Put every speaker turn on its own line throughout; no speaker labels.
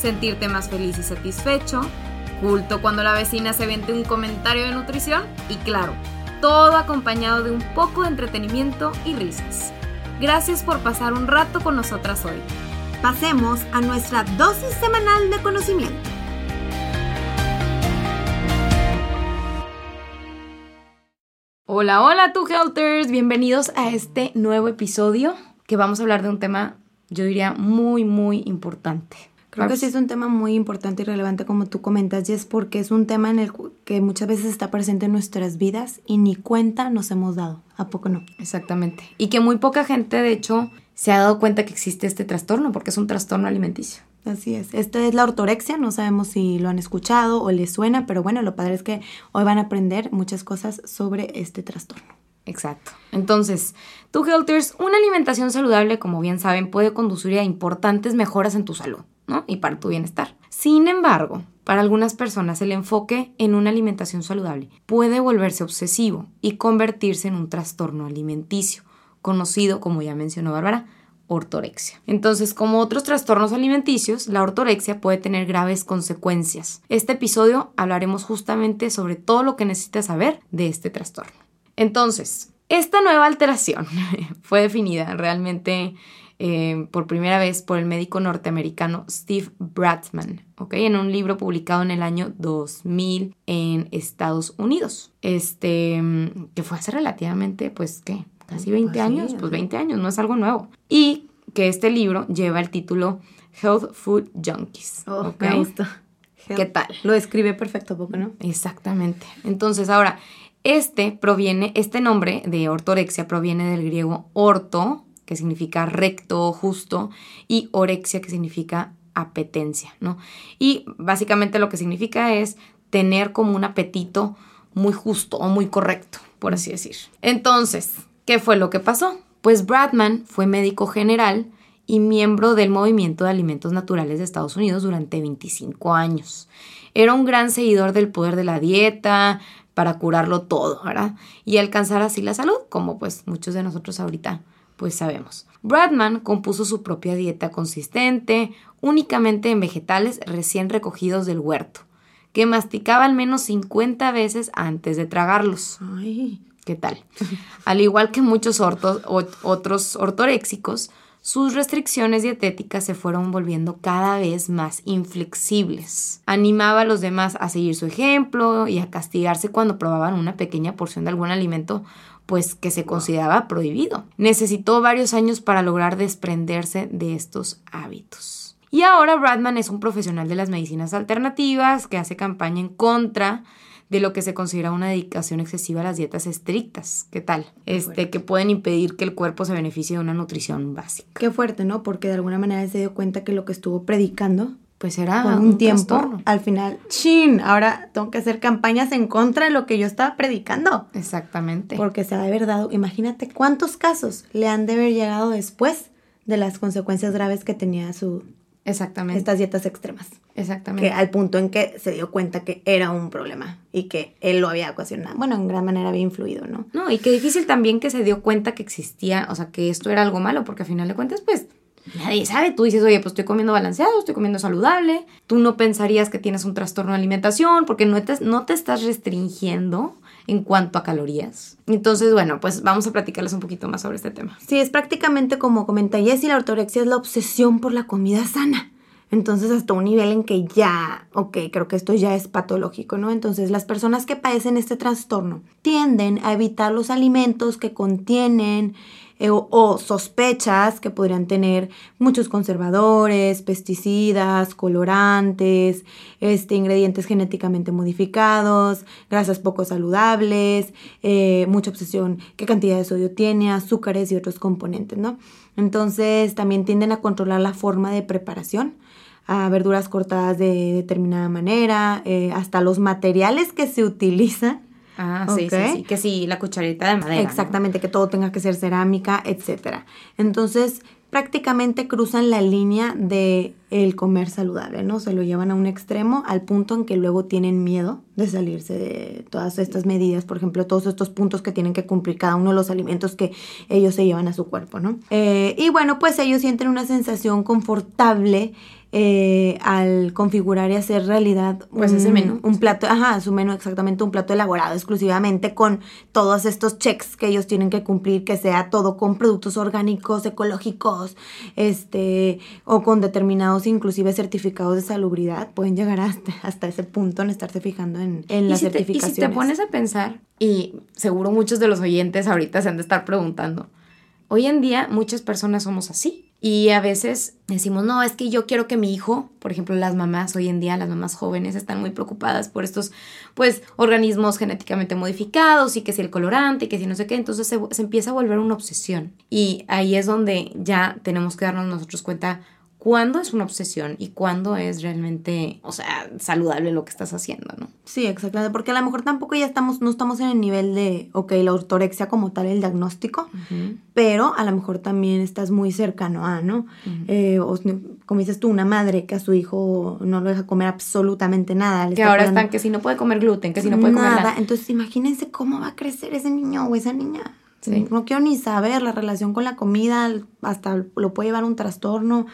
sentirte más feliz y satisfecho, culto cuando la vecina se vende un comentario de nutrición y claro, todo acompañado de un poco de entretenimiento y risas. Gracias por pasar un rato con nosotras hoy.
Pasemos a nuestra dosis semanal de conocimiento.
Hola, hola, tu Helters. Bienvenidos a este nuevo episodio que vamos a hablar de un tema, yo diría, muy, muy importante.
Creo que sí es un tema muy importante y relevante como tú comentas, Jess, porque es un tema en el que muchas veces está presente en nuestras vidas y ni cuenta nos hemos dado. ¿A poco no?
Exactamente. Y que muy poca gente, de hecho, se ha dado cuenta que existe este trastorno, porque es un trastorno alimenticio.
Así es. Esta es la ortorexia, no sabemos si lo han escuchado o les suena, pero bueno, lo padre es que hoy van a aprender muchas cosas sobre este trastorno.
Exacto. Entonces, tú, Helters, una alimentación saludable, como bien saben, puede conducir a importantes mejoras en tu salud. Y para tu bienestar. Sin embargo, para algunas personas el enfoque en una alimentación saludable puede volverse obsesivo y convertirse en un trastorno alimenticio, conocido, como ya mencionó Bárbara, ortorexia. Entonces, como otros trastornos alimenticios, la ortorexia puede tener graves consecuencias. Este episodio hablaremos justamente sobre todo lo que necesitas saber de este trastorno. Entonces, esta nueva alteración fue definida realmente eh, por primera vez por el médico norteamericano Steve Bratman, ¿ok? En un libro publicado en el año 2000 en Estados Unidos. Este, que fue hace relativamente, pues, ¿qué? Casi 20 pues años, pues 20 años, no es algo nuevo. Y que este libro lleva el título Health Food Junkies.
Oh, Me gusta.
¿Qué tal?
Lo escribe perfecto, poco, no?
Exactamente. Entonces, ahora, este proviene, este nombre de ortorexia proviene del griego orto, que significa recto, justo, y orexia, que significa apetencia, ¿no? Y básicamente lo que significa es tener como un apetito muy justo o muy correcto, por así decir. Entonces, ¿qué fue lo que pasó? Pues Bradman fue médico general y miembro del Movimiento de Alimentos Naturales de Estados Unidos durante 25 años. Era un gran seguidor del poder de la dieta para curarlo todo, ¿verdad? Y alcanzar así la salud, como pues muchos de nosotros ahorita pues sabemos. Bradman compuso su propia dieta consistente, únicamente en vegetales recién recogidos del huerto, que masticaba al menos 50 veces antes de tragarlos.
Ay.
¿Qué tal? Al igual que muchos otros ortoréxicos, sus restricciones dietéticas se fueron volviendo cada vez más inflexibles. Animaba a los demás a seguir su ejemplo y a castigarse cuando probaban una pequeña porción de algún alimento pues que se consideraba prohibido. Necesitó varios años para lograr desprenderse de estos hábitos. Y ahora Bradman es un profesional de las medicinas alternativas que hace campaña en contra de lo que se considera una dedicación excesiva a las dietas estrictas. ¿Qué tal? Este, que pueden impedir que el cuerpo se beneficie de una nutrición básica.
Qué fuerte, ¿no? Porque de alguna manera se dio cuenta que lo que estuvo predicando
pues era
por un, tiempo, al final, chin, ahora tengo que hacer campañas en contra de lo que yo estaba predicando.
Exactamente.
Porque se ha de haber dado, imagínate cuántos casos le han de haber llegado después de las consecuencias graves que tenía su...
Exactamente.
Estas dietas extremas.
Exactamente.
Que al punto en que se dio cuenta que era un problema y que él lo había ocasionado. Bueno, en gran manera había influido, ¿no?
No, y qué difícil también que se dio cuenta que existía, o sea, que esto era algo malo, porque al final de cuentas, pues Nadie sabe, tú dices, oye, pues estoy comiendo balanceado, estoy comiendo saludable. Tú no pensarías que tienes un trastorno de alimentación porque no te, no te estás restringiendo en cuanto a calorías. Entonces, bueno, pues vamos a platicarles un poquito más sobre este tema.
Sí, es prácticamente como comenta Jessy, la ortorexia es la obsesión por la comida sana. Entonces, hasta un nivel en que ya, ok, creo que esto ya es patológico, ¿no? Entonces, las personas que padecen este trastorno tienden a evitar los alimentos que contienen eh, o, sospechas que podrían tener muchos conservadores, pesticidas, colorantes, este, ingredientes genéticamente modificados, grasas poco saludables, eh, mucha obsesión, qué cantidad de sodio tiene, azúcares y otros componentes, ¿no? Entonces también tienden a controlar la forma de preparación a verduras cortadas de determinada manera, eh, hasta los materiales que se utilizan.
Ah, sí, sí, sí. Que sí, la cucharita de madera.
Exactamente, que todo tenga que ser cerámica, etcétera. Entonces, prácticamente cruzan la línea de el comer saludable, ¿no? Se lo llevan a un extremo al punto en que luego tienen miedo de salirse de todas estas medidas, por ejemplo, todos estos puntos que tienen que cumplir cada uno de los alimentos que ellos se llevan a su cuerpo, ¿no? Eh, y bueno, pues ellos sienten una sensación confortable eh, al configurar y hacer realidad
pues ese menú.
un plato, ajá, su menú exactamente un plato elaborado exclusivamente con todos estos checks que ellos tienen que cumplir, que sea todo con productos orgánicos, ecológicos, este, o con determinados inclusive certificados de salubridad, pueden llegar hasta, hasta ese punto en estarse fijando en, en las
si
certificaciones.
Te, y si te pones a pensar, y seguro muchos de los oyentes ahorita se han de estar preguntando, hoy en día muchas personas somos así. Y a veces decimos, no, es que yo quiero que mi hijo, por ejemplo, las mamás hoy en día, las mamás jóvenes están muy preocupadas por estos, pues, organismos genéticamente modificados y que si el colorante y que si no sé qué, entonces se, empieza a volver una obsesión. Y ahí es donde ya tenemos que darnos nosotros cuenta cuándo es una obsesión y cuándo es realmente, o sea, saludable lo que estás haciendo, ¿no?
Sí, exactamente, porque a lo mejor tampoco ya estamos, no estamos en el nivel de, ok, la ortorexia como tal, el diagnóstico, pero a lo mejor también estás muy cercano a, ¿no? eh, o, como dices tú, una madre que a su hijo no lo deja comer absolutamente nada.
Le que ahora están que si no puede comer gluten, que si no puede
nada.
comer nada.
Entonces imagínense cómo va a crecer ese niño o esa niña. Sí. No quiero ni saber la relación con la comida, hasta lo puede llevar un trastorno.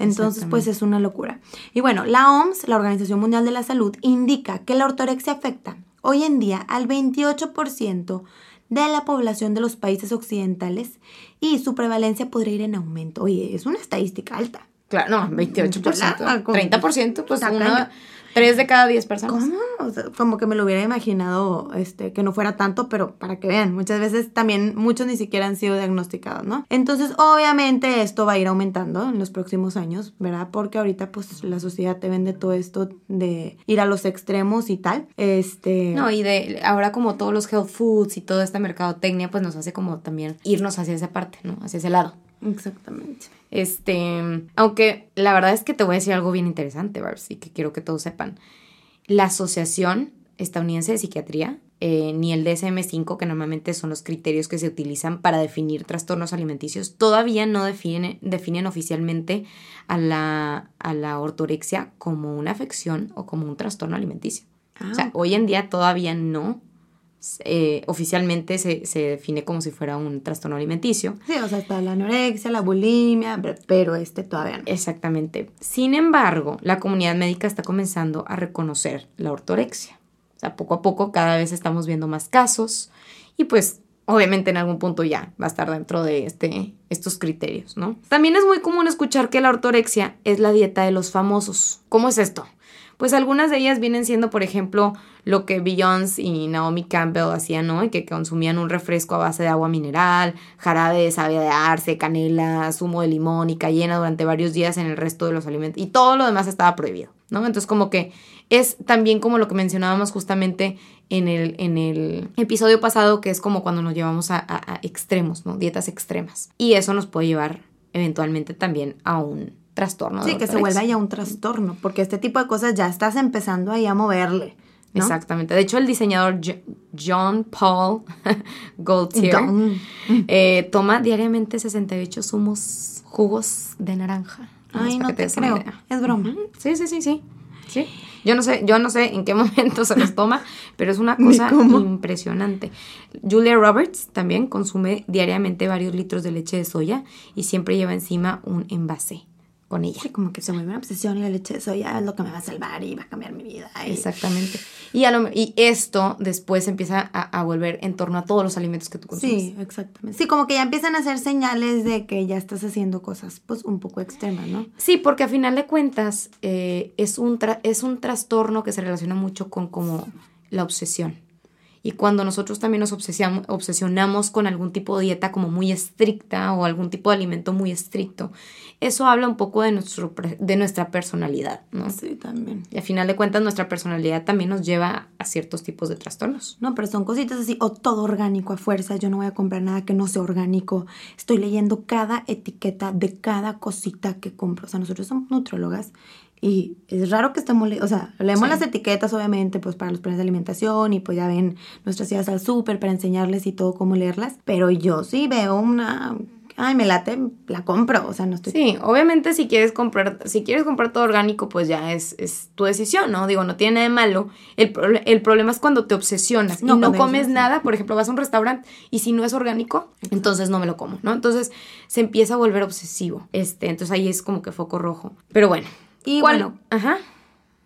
Entonces, pues es una locura. Y bueno, la OMS, la Organización Mundial de la Salud, indica que la ortorexia afecta hoy en día al 28% de la población de los países occidentales y su prevalencia podría ir en aumento. Oye, es una estadística alta.
Claro, no, 28%. 30%, pues una, Tres de cada diez personas.
¿Cómo? O sea, como que me lo hubiera imaginado este, que no fuera tanto, pero para que vean, muchas veces también muchos ni siquiera han sido diagnosticados, ¿no? Entonces, obviamente esto va a ir aumentando en los próximos años, ¿verdad? Porque ahorita pues la sociedad te vende todo esto de ir a los extremos y tal. Este...
No, y de ahora como todos los health foods y toda esta mercadotecnia pues nos hace como también irnos hacia esa parte, ¿no? Hacia ese lado.
Exactamente.
Este, aunque la verdad es que te voy a decir algo bien interesante, Barbs, y que quiero que todos sepan. La Asociación Estadounidense de Psiquiatría, eh, ni el DSM-5, que normalmente son los criterios que se utilizan para definir trastornos alimenticios, todavía no definen, definen oficialmente a la, a la ortorexia como una afección o como un trastorno alimenticio. Ah, o sea, okay. hoy en día todavía no eh, oficialmente se, se, define como si fuera un trastorno alimenticio.
Sí, o sea, está la anorexia, la bulimia, pero este todavía no.
Exactamente. Sin embargo, la comunidad médica está comenzando a reconocer la ortorexia. O sea, poco a poco cada vez estamos viendo más casos y pues obviamente en algún punto ya va a estar dentro de este, estos criterios, ¿no? También es muy común escuchar que la ortorexia es la dieta de los famosos. ¿Cómo es esto? Pues algunas de ellas vienen siendo, por ejemplo, lo que Beyoncé y Naomi Campbell hacían, ¿no? Y que consumían un refresco a base de agua mineral, jarabe de savia de arce, canela, zumo de limón y cayena durante varios días en el resto de los alimentos. Y todo lo demás estaba prohibido, ¿no? Entonces como que es también como lo que mencionábamos justamente en el, en el episodio pasado, que es como cuando nos llevamos a, a, a extremos, ¿no? Dietas extremas. Y eso nos puede llevar eventualmente también a un trastorno.
Sí, que se vuelva ya un trastorno, porque este tipo de cosas ya estás empezando ahí a moverle. ¿no?
Exactamente. De hecho, el diseñador John Paul Gaultier eh, toma diariamente 68 zumos, jugos de naranja.
Ay, no te, te creo. Es broma.
Sí, sí, sí, sí. Sí. Yo no sé, yo no sé en qué momento se los toma, pero es una cosa impresionante. Julia Roberts también consume diariamente varios litros de leche de soya y siempre lleva encima un envase con ella.
Sí, como que se vuelve una obsesión y la leche de soya es lo que me va a salvar y va a cambiar mi vida. Y...
Exactamente. Y, a lo, y esto después empieza a, a, volver en torno a todos los alimentos que tú consumes.
Sí, exactamente. Sí, como que ya empiezan a hacer señales de que ya estás haciendo cosas pues un poco extremas, ¿no?
Sí, porque a final de cuentas eh, es, un es un trastorno que se relaciona mucho con como la obsesión. Y cuando nosotros también nos obsesionamos con algún tipo de dieta como muy estricta o algún tipo de alimento muy estricto, eso habla un poco de, nuestro, de nuestra personalidad, ¿no?
Sí, también.
Y a final de cuentas nuestra personalidad también nos lleva a ciertos tipos de trastornos.
No, pero son cositas así, o todo orgánico a fuerza, yo no voy a comprar nada que no sea orgánico. Estoy leyendo cada etiqueta de cada cosita que compro. O sea, nosotros somos nutrólogas Y es raro que estemos, o sea, leemos las etiquetas obviamente pues para los planes de alimentación y pues ya ven nuestras ideas al súper para enseñarles y todo cómo leerlas, pero yo sí veo una ay, me late, la compro, o sea, no estoy...
Sí, obviamente si quieres comprar, si quieres comprar todo orgánico, pues ya es, es tu decisión, ¿no? Digo, no tiene nada de malo. El, el problema es cuando te obsesionas y no comes nada, por ejemplo, vas a un restaurante y si no es orgánico, entonces no me lo como, ¿no? Entonces se empieza a volver obsesivo, este, entonces ahí es como que foco rojo. Pero bueno.
Y bueno, ajá.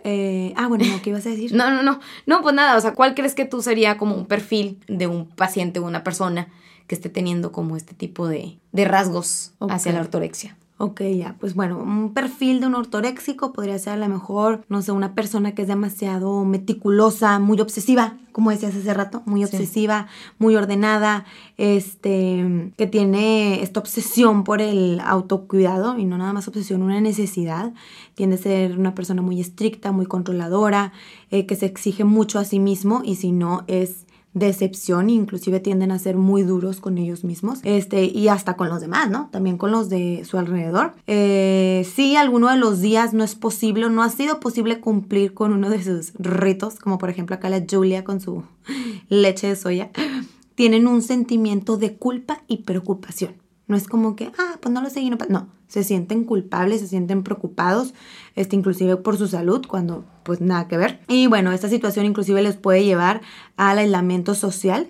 Eh, ah, bueno, ¿qué ibas a decir?
no, no, no. No, pues nada, o sea, ¿cuál crees que tú sería como un perfil de un paciente o una persona que esté teniendo como este tipo de, rasgos hacia la ortorexia.
Ok, ya, pues bueno, un perfil de un ortoréxico podría ser a lo mejor, no sé, una persona que es demasiado meticulosa, muy obsesiva, como decías hace rato, muy obsesiva, muy ordenada, este, que tiene esta obsesión por el autocuidado y no nada más obsesión, una necesidad. Tiende a ser una persona muy estricta, muy controladora, eh, que se exige mucho a sí mismo y si no es decepción, inclusive tienden a ser muy duros con ellos mismos, este, y hasta con los demás, ¿no? También con los de su alrededor. Eh, si alguno de los días no es posible, no ha sido posible cumplir con uno de sus ritos, como por ejemplo acá la Julia con su leche de soya, tienen un sentimiento de culpa y preocupación. No es como que, ah, pues no lo seguí, no No, se sienten culpables, se sienten preocupados, este, inclusive por su salud, cuando pues nada que ver. Y bueno, esta situación inclusive les puede llevar al aislamiento social.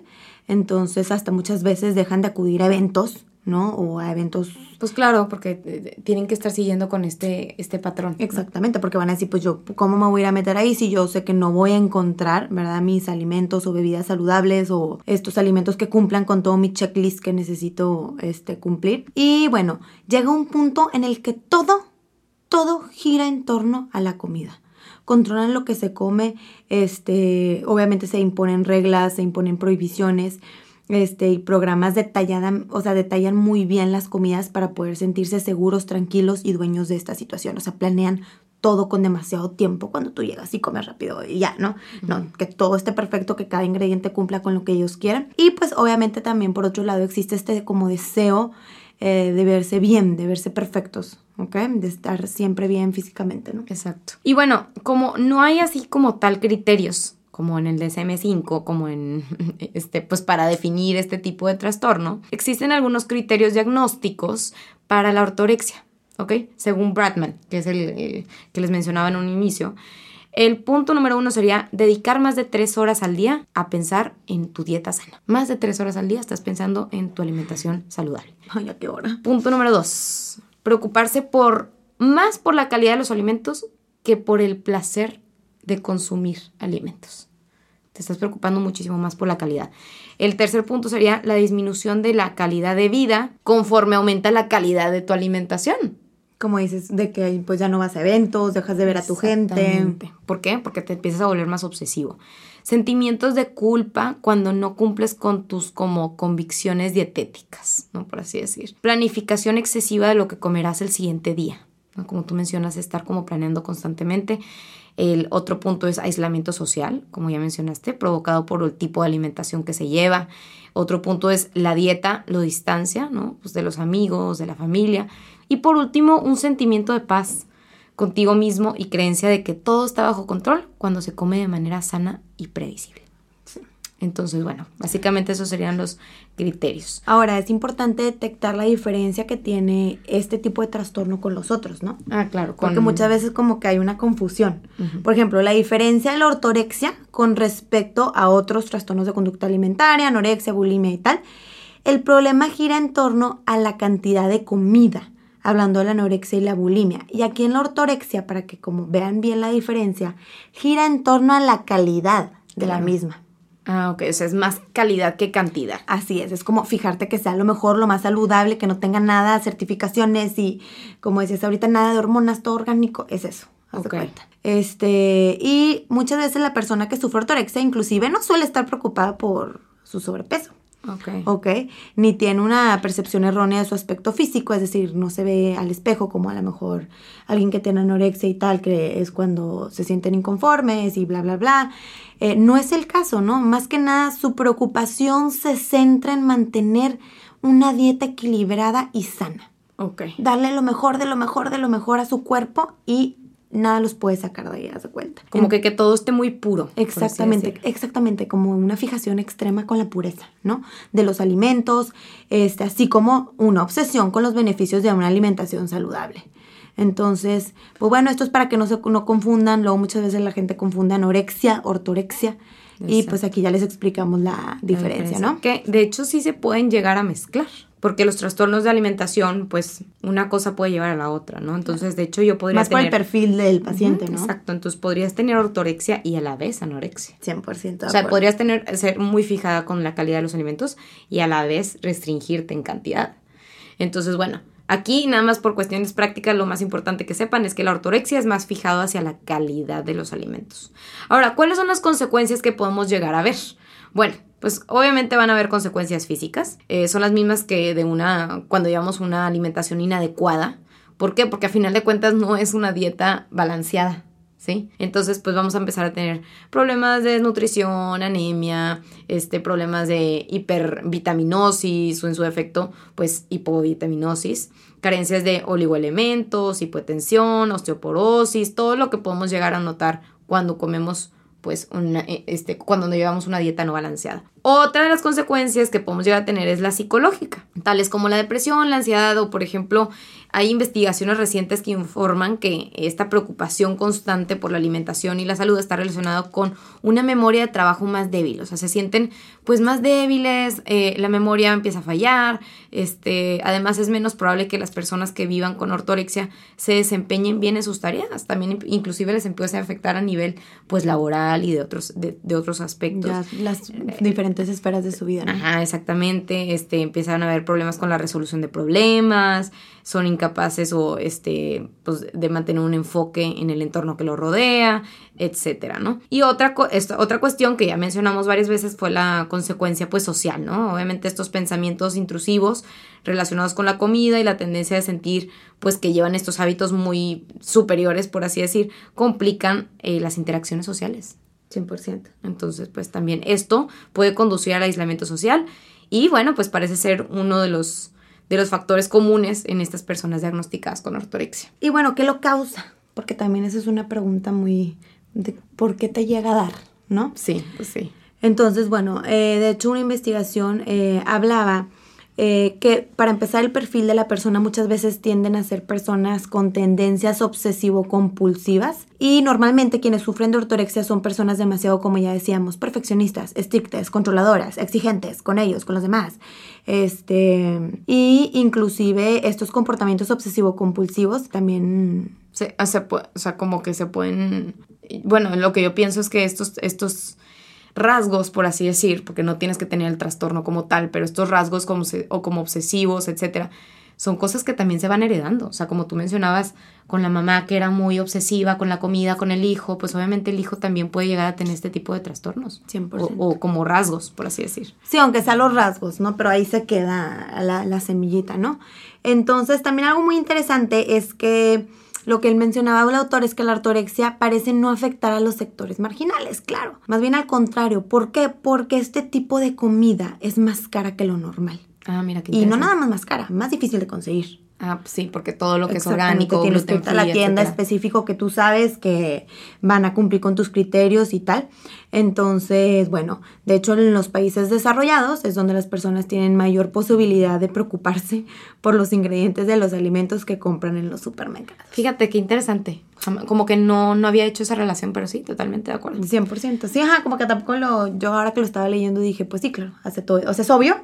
Entonces, hasta muchas veces dejan de acudir a eventos ¿no? O a eventos.
Pues claro, porque eh, tienen que estar siguiendo con este, este patrón.
Exactamente, porque van a decir, pues yo, ¿cómo me voy a ir a meter ahí si yo sé que no voy a encontrar, ¿verdad? Mis alimentos o bebidas saludables o estos alimentos que cumplan con todo mi checklist que necesito este, cumplir. Y bueno, llega un punto en el que todo, todo gira en torno a la comida controlan lo que se come, este, obviamente se imponen reglas, se imponen prohibiciones, este, y programas detallan, o sea, detallan muy bien las comidas para poder sentirse seguros, tranquilos y dueños de esta situación. O sea, planean todo con demasiado tiempo cuando tú llegas y comes rápido y ya, ¿no? No, que todo esté perfecto, que cada ingrediente cumpla con lo que ellos quieran. Y pues obviamente también por otro lado existe este como deseo eh, de verse bien, de verse perfectos, ¿ok? De estar siempre bien físicamente, ¿no?
Exacto. Y bueno, como no hay así como tal criterios como en el DSM5, como en este, pues para definir este tipo de trastorno, existen algunos criterios diagnósticos para la ortorexia, ¿ok? Según Bradman, que es el, que les mencionaba en un inicio. El punto número uno sería dedicar más de tres horas al día a pensar en tu dieta sana. Más de tres horas al día estás pensando en tu alimentación saludable.
Ay, ¿a qué hora?
Punto número dos. Preocuparse por más por la calidad de los alimentos que por el placer de consumir alimentos. Te estás preocupando muchísimo más por la calidad. El tercer punto sería la disminución de la calidad de vida conforme aumenta la calidad de tu alimentación.
Como dices, de que pues ya no vas a eventos, dejas de ver a tu gente.
¿Por qué? Porque te empiezas a volver más obsesivo. Sentimientos de culpa cuando no cumples con tus como convicciones dietéticas, ¿no? Por así decir. Planificación excesiva de lo que comerás el siguiente día. Como tú mencionas, estar como planeando constantemente. El otro punto es aislamiento social, como ya mencionaste, provocado por el tipo de alimentación que se lleva. Otro punto es la dieta, lo distancia, ¿no? Pues de los amigos, de la familia. Y por último, un sentimiento de paz contigo mismo y creencia de que todo está bajo control cuando se come de manera sana y previsible. Entonces, bueno, básicamente esos serían los criterios.
Ahora, es importante detectar la diferencia que tiene este tipo de trastorno con los otros, ¿no?
Ah, claro.
Porque muchas veces como que hay una confusión. Por ejemplo, la diferencia de la ortorexia con respecto a otros trastornos de conducta alimentaria, anorexia, bulimia y tal. El problema gira en torno a la cantidad de comida, hablando de la anorexia y la bulimia. Y aquí en la ortorexia, para que como vean bien la diferencia, gira en torno a la calidad de la misma.
Ah, ok, o sea, es más calidad que cantidad.
Así es, es como fijarte que sea lo mejor, lo más saludable, que no tenga nada, certificaciones y, como decías ahorita, nada de hormonas, todo orgánico, es eso. Okay. Este, y muchas veces la persona que sufre ortorexia inclusive no suele estar preocupada por su sobrepeso.
Ok.
Ok. Ni tiene una percepción errónea de su aspecto físico, es decir, no se ve al espejo como a lo mejor alguien que tiene anorexia y tal, que es cuando se sienten inconformes y bla, bla, bla. Eh, no es el caso, ¿no? Más que nada, su preocupación se centra en mantener una dieta equilibrada y sana.
Ok.
Darle lo mejor de lo mejor de lo mejor a su cuerpo y nada los puede sacar de ahí, haz de cuenta.
Como que, que todo esté muy puro.
Exactamente, exactamente, como una fijación extrema con la pureza, ¿no? De los alimentos, este, así como una obsesión con los beneficios de una alimentación saludable. Entonces, pues bueno, esto es para que no se no confundan, luego muchas veces la gente confunde anorexia, ortorexia, y pues aquí ya les explicamos la
La
diferencia, ¿no?
Que de hecho sí se pueden llegar a mezclar. Porque los trastornos de alimentación, pues una cosa puede llevar a la otra, ¿no? Entonces, de hecho, yo podría
Más por
tener.
el perfil del paciente, ¿no?
Exacto. Entonces podrías tener ortorexia y a la vez anorexia.
100%. de
O sea, podrías tener, ser muy fijada con la calidad de los alimentos y a la vez restringirte en cantidad. Entonces, bueno, aquí nada más por cuestiones prácticas, lo más importante que sepan es que la ortorexia es más fijado hacia la calidad de los alimentos. Ahora, ¿cuáles son las consecuencias que podemos llegar a ver? Bueno, pues obviamente van a haber consecuencias físicas. Eh, son las mismas que de una, cuando llevamos una alimentación inadecuada. ¿Por qué? Porque a final de cuentas no es una dieta balanceada. ¿Sí? Entonces, pues vamos a empezar a tener problemas de desnutrición, anemia, este, problemas de hipervitaminosis o en su defecto, pues hipovitaminosis, carencias de oligoelementos, hipotensión, osteoporosis, todo lo que podemos llegar a notar cuando comemos pues una, eh, este, cuando llevamos una dieta no balanceada. Otra de las consecuencias que podemos llegar a tener es la psicológica, tales como la depresión, la ansiedad o por ejemplo hay investigaciones recientes que informan que esta preocupación constante por la alimentación y la salud está relacionado con una memoria de trabajo más débil, o sea, se sienten pues más débiles, eh, la memoria empieza a fallar, este, además es menos probable que las personas que vivan con ortorexia se desempeñen bien en sus tareas, también inclusive les empieza a afectar a nivel pues laboral y de otros, de, de otros aspectos.
Las diferentes esferas de su vida, ¿no?
Ajá, exactamente. Este, empiezan a haber problemas con la resolución de problemas, son incapaces o este, pues, de mantener un enfoque en el entorno que lo rodea, etcétera, ¿no? Y otra, esta- otra cuestión que ya mencionamos varias veces fue la consecuencia, pues, social, ¿no? Obviamente estos pensamientos intrusivos relacionados con la comida y la tendencia de sentir, pues, que llevan estos hábitos muy superiores, por así decir, complican eh, las interacciones sociales.
100%.
Entonces, pues también esto puede conducir al aislamiento social y bueno, pues parece ser uno de los, de los factores comunes en estas personas diagnosticadas con ortorexia.
Y bueno, ¿qué lo causa? Porque también esa es una pregunta muy... De ¿Por qué te llega a dar? ¿No?
Sí, pues sí.
Entonces, bueno, eh, de hecho una investigación eh, hablaba eh, que para empezar el perfil de la persona muchas veces tienden a ser personas con tendencias obsesivo-compulsivas y normalmente quienes sufren de ortorexia son personas demasiado, como ya decíamos, perfeccionistas, estrictas, controladoras, exigentes con ellos, con los demás. Este, y inclusive estos comportamientos obsesivo-compulsivos también
Se- sea, pu- o sea, como que se pueden... Bueno, lo que yo pienso es que estos, estos rasgos, por así decir, porque no tienes que tener el trastorno como tal, pero estos rasgos como se- o como obsesivos, etcétera, son cosas que también se van heredando. O sea, como tú mencionabas con la mamá que era muy obsesiva con la comida, con el hijo, pues obviamente el hijo también puede llegar a tener este tipo de trastornos.
100%.
O, o como rasgos, por así decir.
Sí, aunque sean los rasgos, ¿no? Pero ahí se queda la, la semillita, ¿no? Entonces, también algo muy interesante es que lo que él mencionaba el autor es que la ortorexia parece no afectar a los sectores marginales, claro. Más bien al contrario. ¿Por qué? Porque este tipo de comida es más cara que lo normal.
Ah, mira qué
Y no nada más más cara, más difícil de conseguir.
Ah, sí, porque todo lo que es orgánico,
tienes que irte a la tienda
etcétera.
específico que tú sabes que van a cumplir con tus criterios y tal. Entonces, bueno, de hecho en los países desarrollados es donde las personas tienen mayor posibilidad de preocuparse por los ingredientes de los alimentos que compran en los supermercados.
Fíjate qué interesante. Como que no, no había hecho esa relación, pero sí, totalmente de acuerdo.
100%. Sí, ajá, como que tampoco lo... Yo ahora que lo estaba leyendo dije, pues sí, claro, hace todo. O sea, es obvio,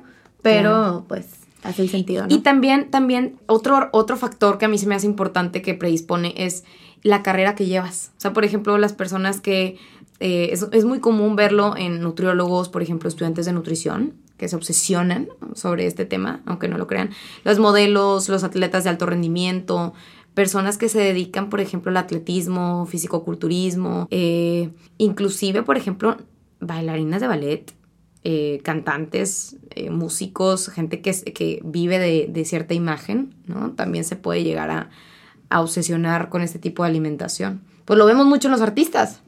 pero
Claro.
pues hace el sentido, ¿no?
Y también, también otro, otro factor que a mí se me hace importante que predispone es la carrera que llevas. O sea, por ejemplo, las personas que eh, es, es muy común verlo en nutriólogos, por ejemplo, estudiantes de nutrición que se obsesionan sobre este tema, aunque no lo crean. Los modelos, los atletas de alto rendimiento, personas que se dedican, por ejemplo, al atletismo, fisicoculturismo, eh, inclusive, por ejemplo, bailarinas de ballet, eh, cantantes, eh, músicos, gente que, que vive de, de cierta imagen, ¿no? También se puede llegar a, a obsesionar con este tipo de alimentación. Pues lo vemos mucho en los artistas.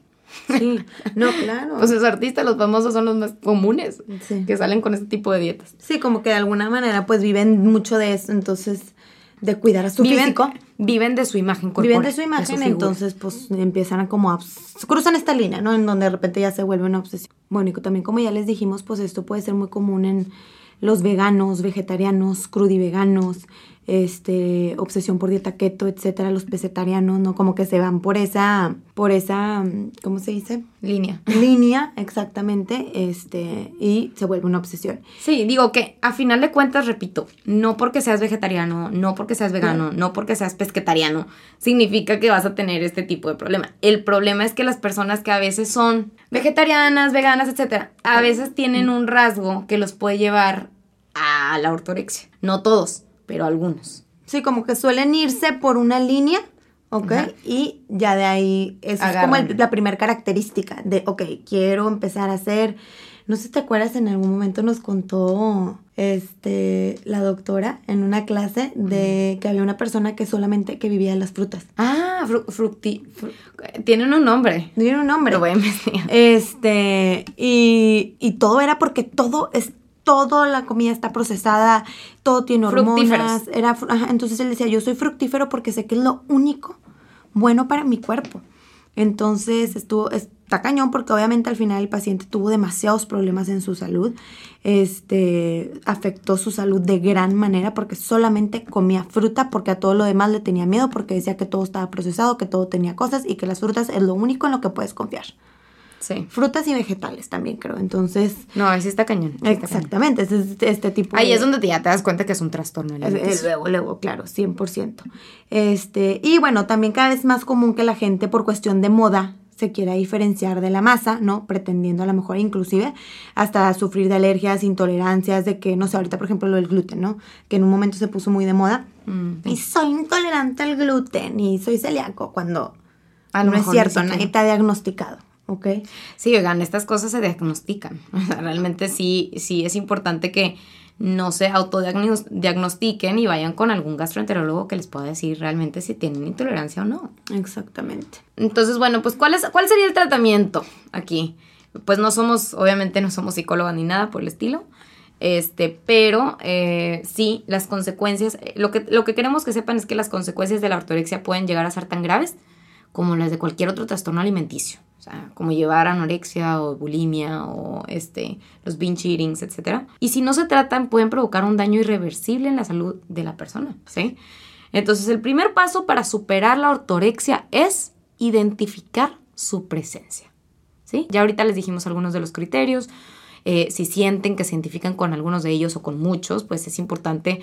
Sí, no, claro.
Pues los artistas, los famosos son los más comunes
Sí.
que salen con este tipo de dietas.
Sí, como que de alguna manera pues viven mucho de eso, entonces de cuidar a su
Viven-
físico.
Viven de su imagen corporal.
Viven de su imagen, entonces pues empiezan a como a, cruzan esta línea, ¿no? En donde de repente ya se vuelve una obsesión. Bueno, y también como ya les dijimos, pues esto puede ser muy común en los veganos, vegetarianos, crudiveganos, este, obsesión por dieta keto, etcétera, los pesetarianos, ¿no? Como que se van por esa, por esa, ¿cómo se dice?
Línea.
Línea, exactamente, este, y se vuelve una obsesión.
Sí, digo que a final de cuentas, repito, no porque seas vegetariano, no porque seas vegano, no, porque seas pesquetariano, significa que vas a tener este tipo de problema. El problema es que las personas que a veces son vegetarianas, veganas, etcétera, a veces tienen un rasgo que los puede llevar a la ortorexia. No todos, pero algunos.
Sí, como que suelen irse por una línea, ¿ok? Y ya de ahí, es como la primera característica de, ok, quiero empezar a hacer, no sé si te acuerdas, en algún momento nos contó este, la doctora en una clase de que había una persona que solamente que vivía de las frutas.
Ah, fructi, tienen un nombre.
Tienen un nombre.
Lo voy a investigar.
Este, y, y todo era porque todo es toda la comida está procesada, todo tiene hormonas. Era, entonces él decía, yo soy fructífero porque sé que es lo único bueno para mi cuerpo. Entonces estuvo, está cañón porque obviamente al final el paciente tuvo demasiados problemas en su salud. Este, afectó su salud de gran manera porque solamente comía fruta porque a todo lo demás le tenía miedo porque decía que todo estaba procesado, que todo tenía cosas y que las frutas es lo único en lo que puedes confiar.
Sí.
Frutas y vegetales también, creo. Entonces.
No, así está cañón.
exactamente, Es este, tipo
Ahí es donde ya te das cuenta que es un trastorno.
luego, luego, claro, 100%. Este, y bueno, también cada vez más común que la gente, por cuestión de moda, se quiera diferenciar de la masa, ¿no? Pretendiendo a lo mejor inclusive hasta sufrir de alergias, intolerancias, de que, no sé, ahorita por ejemplo lo del gluten, ¿no? Que en un momento se puso muy de moda. Mm, y soy intolerante al gluten y soy celíaco cuando no es cierto, nadie te ha diagnosticado. Ok.
Sí, oigan, estas cosas se diagnostican. realmente sí, sí es importante que no se autodiagnostiquen y vayan con algún gastroenterólogo que les pueda decir realmente si tienen intolerancia o no.
Exactamente.
Entonces, bueno, pues ¿cuál, es, cuál sería el tratamiento aquí? Pues no somos, obviamente no somos psicólogos ni nada por el estilo. Este, pero eh, sí, las consecuencias, lo que, lo que queremos que sepan es que las consecuencias de la ortorexia pueden llegar a ser tan graves como las de cualquier otro trastorno alimenticio. O sea, como llevar anorexia o bulimia o este, los binge eatings, etc. Y si no se tratan, pueden provocar un daño irreversible en la salud de la persona, ¿sí? Entonces, el primer paso para superar la ortorexia es identificar su presencia, ¿sí? Ya ahorita les dijimos algunos de los criterios. Eh, si sienten que se identifican con algunos de ellos o con muchos, pues es importante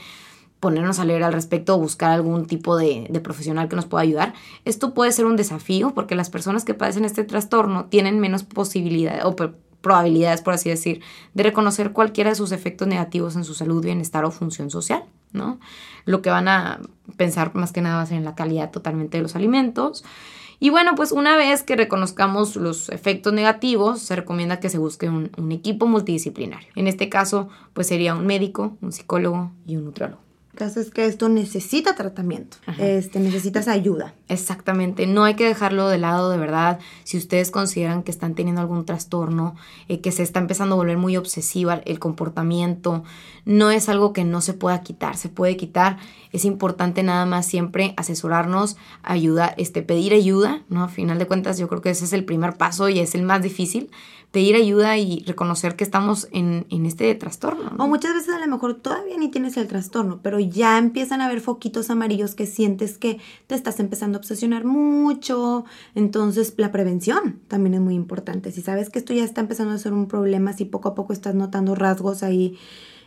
ponernos a leer al respecto o buscar algún tipo de, profesional que nos pueda ayudar. Esto puede ser un desafío porque las personas que padecen este trastorno tienen menos posibilidades o probabilidades, por así decir, de reconocer cualquiera de sus efectos negativos en su salud, bienestar o función social, ¿no? Lo que van a pensar más que nada va a ser en la calidad totalmente de los alimentos. Y bueno, pues una vez que reconozcamos los efectos negativos, se recomienda que se busque un, equipo multidisciplinario. En este caso, pues sería un médico, un psicólogo y un nutrólogo
caso es que esto necesita tratamiento, este, necesitas ayuda.
Exactamente, no hay que dejarlo de lado de verdad. Si ustedes consideran que están teniendo algún trastorno, eh, que se está empezando a volver muy obsesiva el comportamiento, no es algo que no se pueda quitar, se puede quitar. Es importante nada más siempre asesorarnos, ayudar, este, pedir ayuda, ¿no? A final de cuentas yo creo que ese es el primer paso y es el más difícil, pedir ayuda y reconocer que estamos en, este trastorno.
O muchas veces a lo mejor todavía ni tienes el trastorno, pero ya empiezan a haber foquitos amarillos que sientes que te estás empezando a obsesionar mucho. Entonces la prevención también es muy importante. Si sabes que esto ya está empezando a ser un problema, si poco a poco estás notando rasgos ahí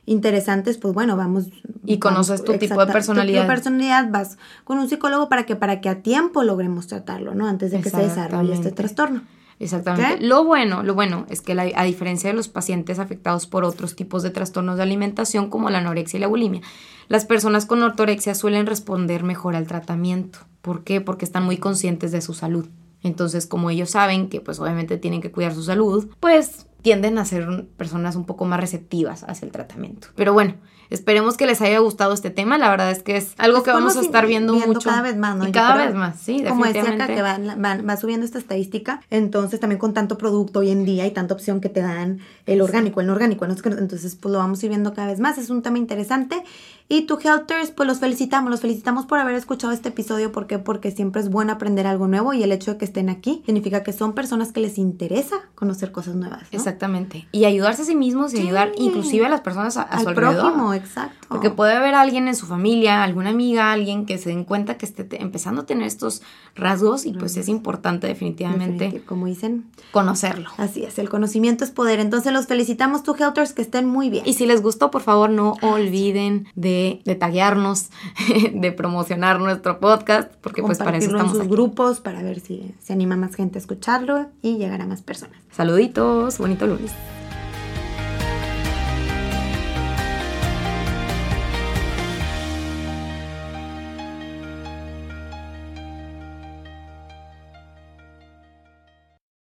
interesantes, pues bueno, vamos.
Y conoces tu tipo de personalidad.
Tu tipo de personalidad, vas con un psicólogo para que, para que a tiempo logremos tratarlo, ¿no? Antes de que se desarrolle este trastorno.
Exactamente. Lo bueno, lo bueno es que a diferencia de los pacientes afectados por otros tipos de trastornos de alimentación como la anorexia y la bulimia, las personas con ortorexia suelen responder mejor al tratamiento. ¿Por qué? Porque están muy conscientes de su salud. Entonces, como ellos saben que pues obviamente tienen que cuidar su salud, pues tienden a ser personas un poco más receptivas hacia el tratamiento. Pero bueno, Esperemos que les haya gustado este tema. La verdad es que es algo que vamos a estar viendo, mucho.
Cada vez más, ¿no?
Y cada vez más, sí,
Como decía acá, que va subiendo esta estadística. Entonces, también con tanto producto hoy en día y tanta opción que te dan el orgánico, el no orgánico. Entonces, pues lo vamos a ir viendo cada vez más. Es un tema interesante. Y tu Helters, pues los felicitamos, los felicitamos por haber escuchado este episodio. ¿Por qué? Porque siempre es bueno aprender algo nuevo y el hecho de que estén aquí significa que son personas que les interesa conocer cosas nuevas.
Exactamente. Y ayudarse a sí mismos y ayudar inclusive a las personas a,
Al
su
prójimo, exacto.
Porque puede haber alguien en su familia, alguna amiga, alguien que se den cuenta que esté empezando a tener estos rasgos y pues es importante definitivamente,
como dicen,
conocerlo.
Así es, el conocimiento es poder. Entonces los felicitamos, tu Helters, que estén muy bien.
Y si les gustó, por favor, no olviden de, de taguearnos, de promocionar nuestro podcast, porque pues para eso estamos
en sus grupos, para ver si se anima más gente a escucharlo y llegar a más personas.
Saluditos, bonito lunes.